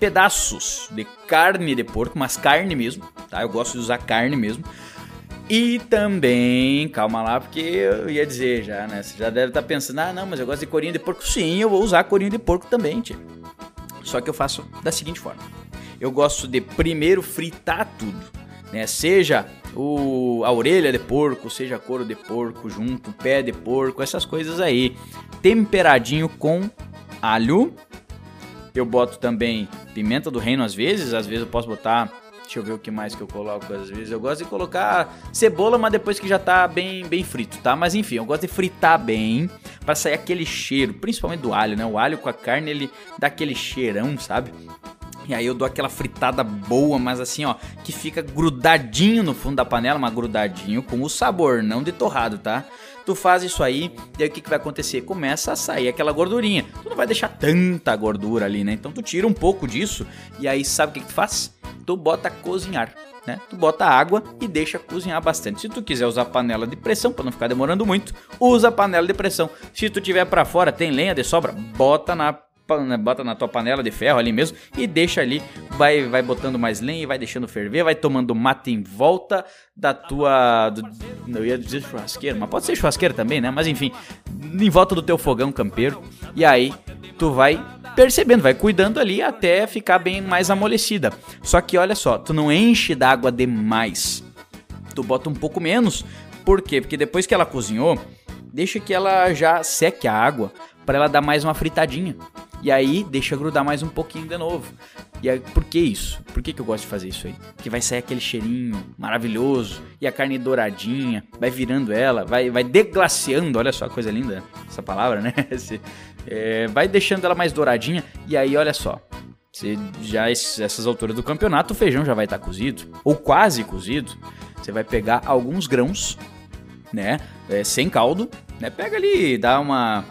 Speaker 1: pedaços de carne de porco, mas carne mesmo, tá? Eu gosto de usar carne mesmo. E também, calma lá, porque eu ia dizer já, né? Você já deve estar pensando, ah, não, mas eu gosto de corinho de porco. Sim, eu vou usar corinho de porco também, tia. Só que eu faço da seguinte forma. Eu gosto de primeiro fritar tudo, né? Seja o, a orelha de porco, seja couro de porco junto, pé de porco, essas coisas aí. Temperadinho com alho. Eu boto também pimenta do reino às vezes, às vezes eu posso botar Deixa eu ver o que mais que eu coloco às vezes. Eu gosto de colocar cebola, mas depois que já tá bem, bem frito, tá? Mas enfim, eu gosto de fritar bem para sair aquele cheiro, principalmente do alho, né? O alho com a carne, ele dá aquele cheirão, sabe? E aí eu dou aquela fritada boa, mas assim, ó, que fica grudadinho no fundo da panela, mas grudadinho com o sabor, não de torrado, tá? Tu faz isso aí, e aí o que, que vai acontecer? Começa a sair aquela gordurinha. Tu não vai deixar tanta gordura ali, né? Então tu tira um pouco disso, e aí sabe o que, que tu faz? Tu bota a cozinhar. Né? Tu bota água e deixa cozinhar bastante. Se tu quiser usar panela de pressão para não ficar demorando muito, usa panela de pressão. Se tu tiver para fora, tem lenha de sobra, bota na bota na tua panela de ferro ali mesmo e deixa ali, vai vai botando mais lenha vai deixando ferver, vai tomando mate em volta da tua do, eu ia dizer churrasqueira, mas pode ser churrasqueira também, né? Mas enfim, em volta do teu fogão campeiro. E aí tu vai percebendo, vai cuidando ali até ficar bem mais amolecida. Só que olha só, tu não enche d'água demais. Tu bota um pouco menos. Por quê? Porque depois que ela cozinhou, deixa que ela já seque a água para ela dar mais uma fritadinha. E aí deixa grudar mais um pouquinho de novo. E aí, por que isso? Por que, que eu gosto de fazer isso aí? Porque vai sair aquele cheirinho maravilhoso e a carne douradinha, vai virando ela, vai, vai deglaciando, olha só a coisa linda essa palavra, né? Esse, é, vai deixando ela mais douradinha e aí olha só, você já essas alturas do campeonato o feijão já vai estar cozido ou quase cozido. Você vai pegar alguns grãos, né, é, sem caldo, né? Pega ali, dá uma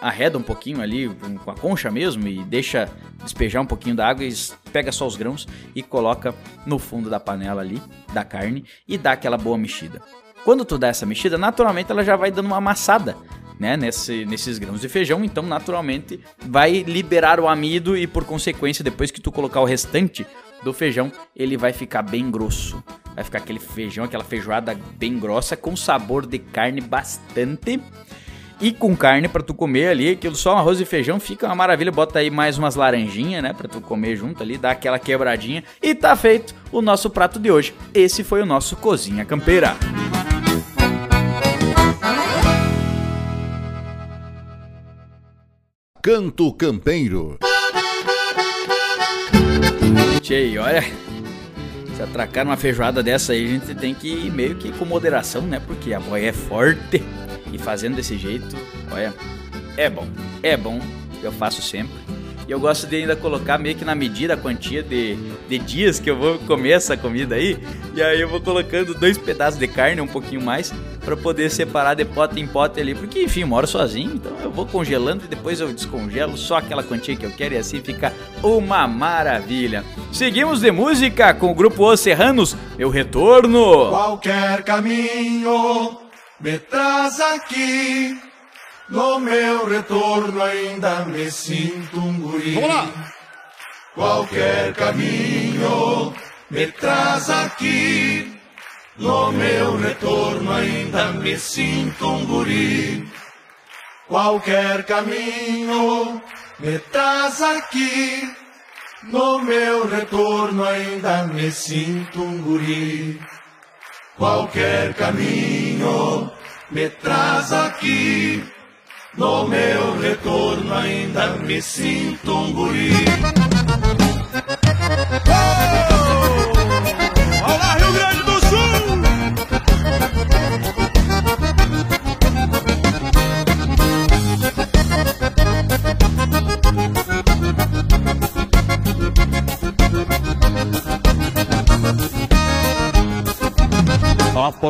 Speaker 1: arreda um pouquinho ali com a concha mesmo e deixa despejar um pouquinho da água e pega só os grãos e coloca no fundo da panela ali da carne e dá aquela boa mexida. Quando tu dá essa mexida, naturalmente ela já vai dando uma amassada, né, nesse, nesses grãos de feijão, então naturalmente vai liberar o amido e por consequência depois que tu colocar o restante do feijão, ele vai ficar bem grosso. Vai ficar aquele feijão, aquela feijoada bem grossa com sabor de carne bastante e com carne pra tu comer ali, aquilo só arroz e feijão fica uma maravilha. Bota aí mais umas laranjinhas, né, Pra tu comer junto ali, dá aquela quebradinha e tá feito o nosso prato de hoje. Esse foi o nosso cozinha campeira.
Speaker 3: Canto Campeiro.
Speaker 1: Tchê, olha, se atracar numa feijoada dessa aí, a gente tem que ir meio que com moderação, né? Porque a boia é forte e fazendo desse jeito, olha, é bom, é bom, eu faço sempre. E eu gosto de ainda colocar meio que na medida a quantia de, de dias que eu vou comer essa comida aí. E aí eu vou colocando dois pedaços de carne, um pouquinho mais, para poder separar de pote em pote ali. Porque, enfim, moro sozinho, então eu vou congelando e depois eu descongelo só aquela quantia que eu quero e assim fica uma maravilha. Seguimos de música com o grupo Os Serranos, meu retorno.
Speaker 12: Qualquer caminho me traz aqui. No meu retorno ainda me sinto um guri.
Speaker 6: Vamos lá!
Speaker 12: Qualquer caminho me traz aqui. No meu retorno ainda me sinto um guri. Qualquer caminho me traz aqui. No meu retorno ainda me sinto um guri. Qualquer caminho me traz aqui. No meu retorno ainda me sinto um guri.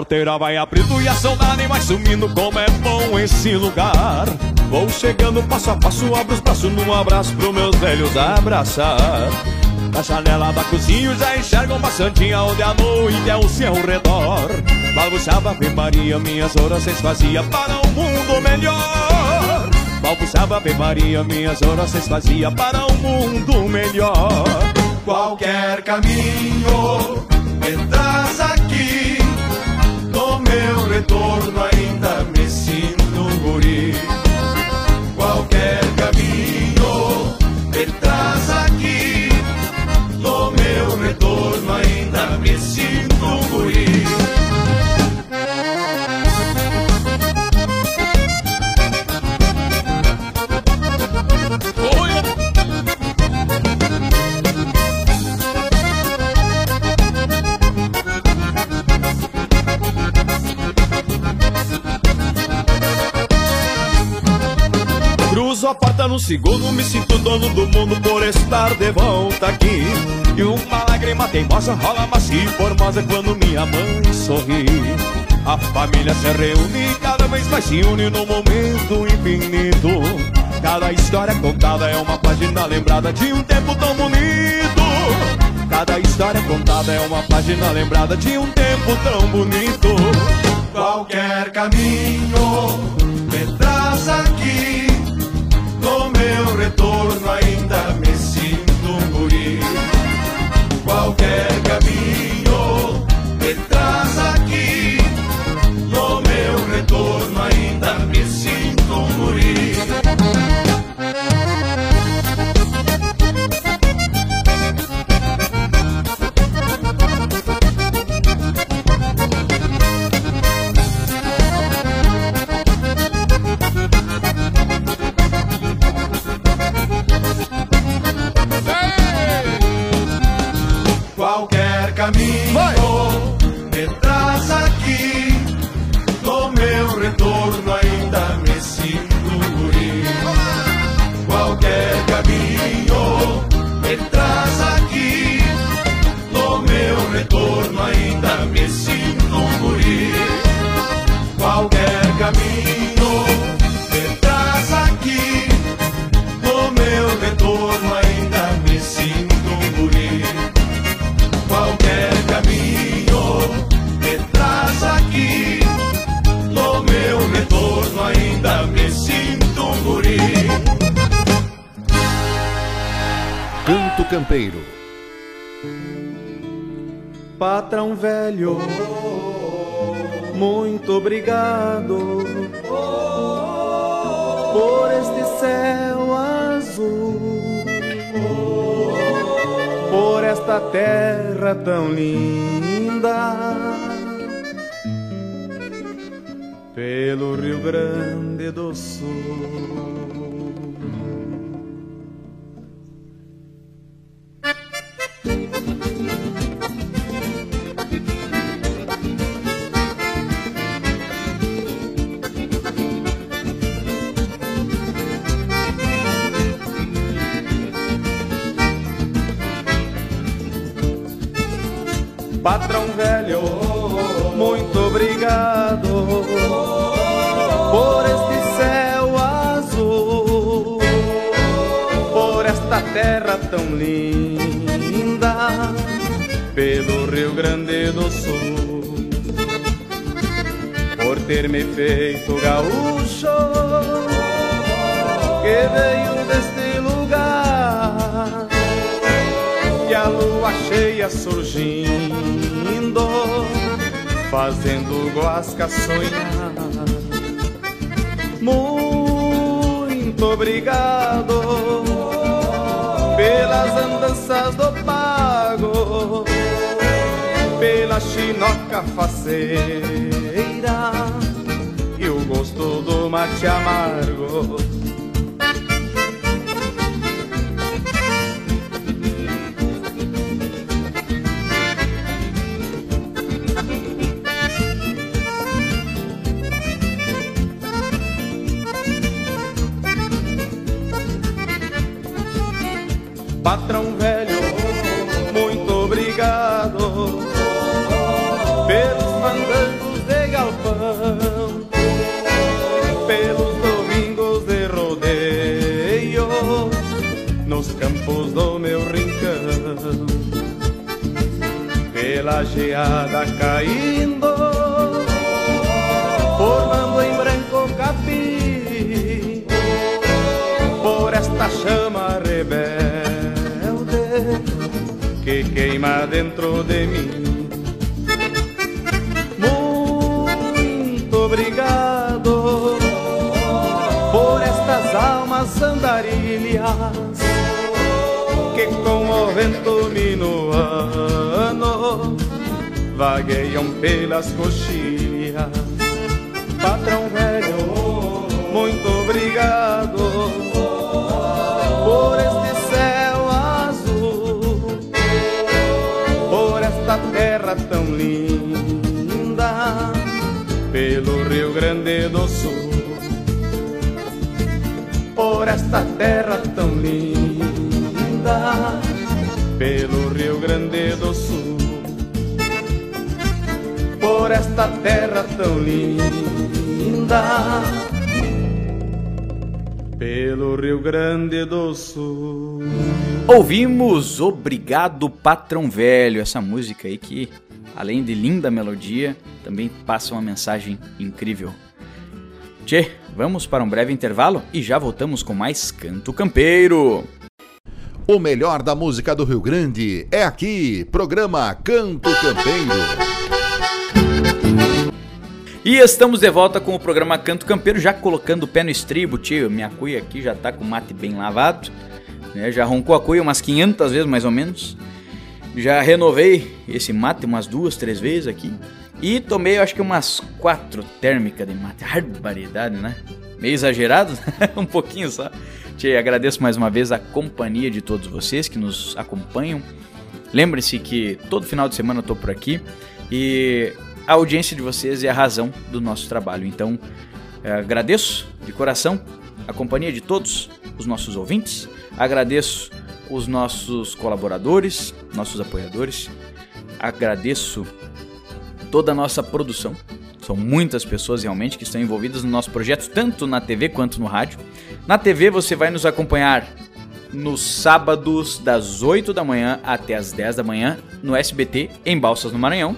Speaker 2: Porteira vai abrindo e a saudade vai sumindo Como é bom esse lugar. Vou chegando passo a passo, abro os braços num abraço Pro meus velhos abraçar. Na janela da cozinha já enxergam uma santinha Onde a noite é o seu redor. Balbuciava Ave Maria, minhas orações fazia Para um mundo melhor. Balbuciava Ave Maria, minhas orações fazia Para um mundo melhor.
Speaker 12: Qualquer caminho me meu
Speaker 2: segundo, me sinto dono do mundo por estar de volta aqui. E uma lágrima teimosa rola macia e formosa quando minha mãe sorri. A família se reúne cada vez mais se une num momento infinito. Cada história contada é uma página lembrada de um tempo tão bonito. Cada história contada é uma página lembrada de um tempo tão bonito.
Speaker 12: Qualquer caminho me traz aqui. Meu retorno
Speaker 15: terra tão linda, pelo Rio Grande do Sul, por ter me feito gaúcho que veio deste lugar e a lua cheia surgindo, fazendo guasca sonhar. Muito obrigado pelas andanças do pago, pela chinoca faceira e o gosto do mate amargo. Geada caindo, formando em branco capim, por esta chama rebelde que queima dentro de mim. Muito obrigado por estas almas andarilhas vagueiam pelas coxilhas. Patrão velho, muito obrigado por este céu azul, por esta terra tão linda, pelo Rio Grande do Sul, por esta terra tão linda, pelo Rio Grande do Sul, por esta terra tão linda pelo Rio Grande do Sul.
Speaker 1: Ouvimos Obrigado Patrão Velho, essa música aí que, além de linda melodia, também passa uma mensagem incrível. Tchê, vamos para um breve intervalo e já voltamos com mais Canto Campeiro.
Speaker 6: O melhor da música do Rio Grande é aqui, programa Canto Campeiro.
Speaker 1: E estamos de volta com o programa Canto Campeiro, já colocando o pé no estribo, tio. Minha cuia aqui já tá com o mate bem lavado, né? Já roncou a cuia umas 500 vezes mais ou menos. Já renovei esse mate umas duas, três vezes aqui. E tomei, acho que umas quatro térmicas de mate. Barbaridade, né? Meio exagerado, um pouquinho só. Tchê, agradeço mais uma vez a companhia de todos vocês que nos acompanham. Lembre-se que todo final de semana eu tô por aqui e a audiência de vocês é a razão do nosso trabalho. Então, eh, agradeço de coração a companhia de todos os nossos ouvintes, agradeço os nossos colaboradores, nossos apoiadores, agradeço toda a nossa produção. São muitas pessoas realmente que estão envolvidas no nosso projeto, tanto na TV quanto no rádio. Na TV você vai nos acompanhar nos sábados das 8 da manhã até as 10 da manhã no SBT em Balsas no Maranhão.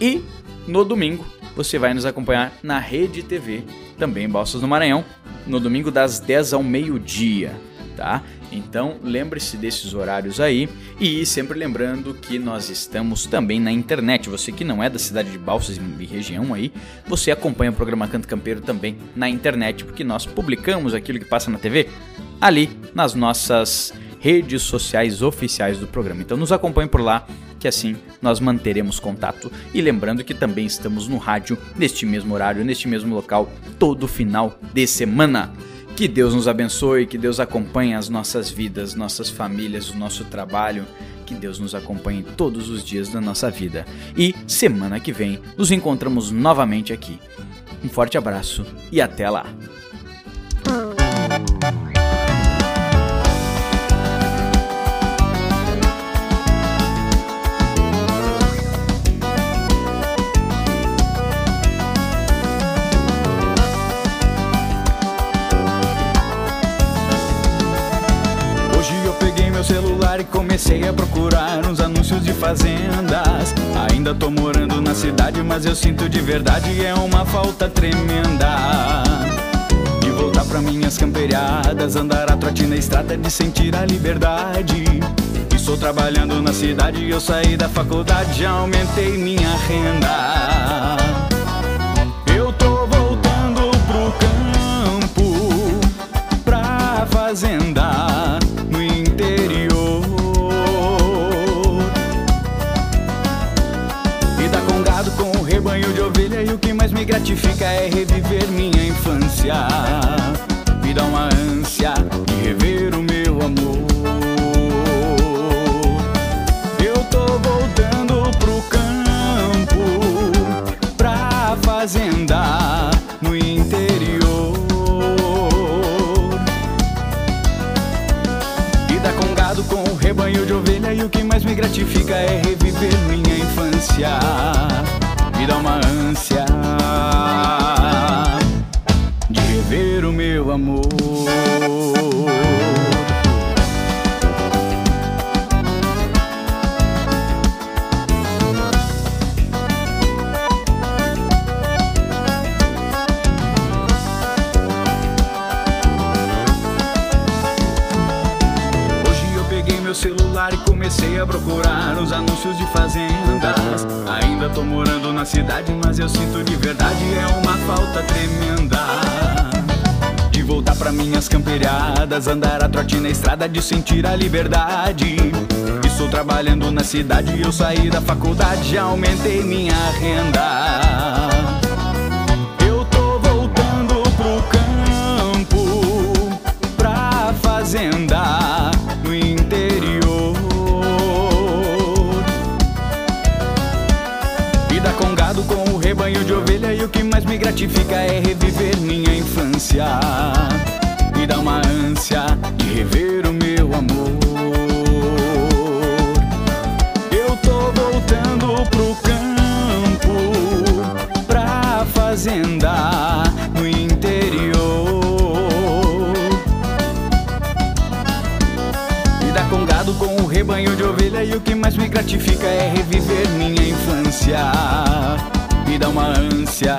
Speaker 1: E no domingo você vai nos acompanhar na Rede TV, também em Balsas no Maranhão, no domingo das 10 ao meio-dia, tá? Então lembre-se desses horários aí e sempre lembrando que nós estamos também na internet. Você que não é da cidade de Balsas e região aí, você acompanha o programa Canto Campeiro também na internet, porque nós publicamos aquilo que passa na TV ali nas nossas redes sociais oficiais do programa. Então nos acompanhe por lá, que assim nós manteremos contato. E lembrando que também estamos no rádio neste mesmo horário, neste mesmo local, todo final de semana. Que Deus nos abençoe, que Deus acompanhe as nossas vidas, nossas famílias, o nosso trabalho. Que Deus nos acompanhe todos os dias da nossa vida. E semana que vem nos encontramos novamente aqui. Um forte abraço e até lá.
Speaker 16: Comecei a procurar uns anúncios de fazendas. Ainda tô morando na cidade, mas eu sinto de verdade é uma falta tremenda. De voltar pra minhas camperiadas, andar a trote na estrada, de sentir a liberdade. Estou trabalhando na cidade, eu saí da faculdade, já aumentei minha renda. Eu tô voltando pro campo, pra fazenda
Speaker 1: infância. Me dá uma ânsia de rever o meu amor. Eu tô voltando pro campo, pra fazenda no interior. Lida com gado, com rebanho de ovelha e o que mais me gratifica é reviver minha infância. Me dá uma ânsia de rever o meu amor. Comecei a procurar os anúncios de fazendas. Ainda tô morando na cidade, mas eu sinto de verdade é uma falta tremenda. De voltar pra minhas camperiadas, andar a trote na estrada, de sentir a liberdade. Estou trabalhando na cidade, eu saí da faculdade, já aumentei minha renda. Gratifica é reviver minha infância. Me dá uma ânsia de rever o meu amor. Eu tô voltando pro campo, pra fazenda no interior. Vida com gado, com o rebanho de ovelha e o que mais me gratifica é reviver minha infância. Me dá uma ânsia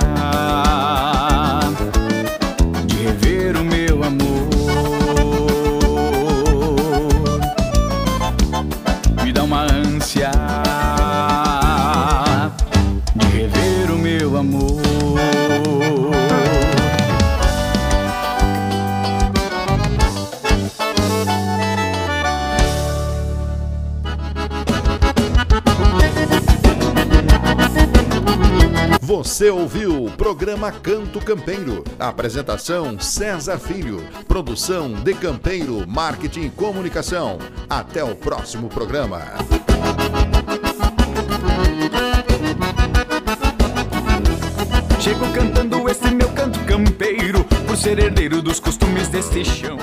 Speaker 6: Você ouviu o programa Canto Campeiro. Apresentação César Filho. Produção De Campeiro Marketing e Comunicação. Até o próximo programa.
Speaker 1: Chego cantando esse meu canto campeiro, por ser herdeiro dos costumes deste chão.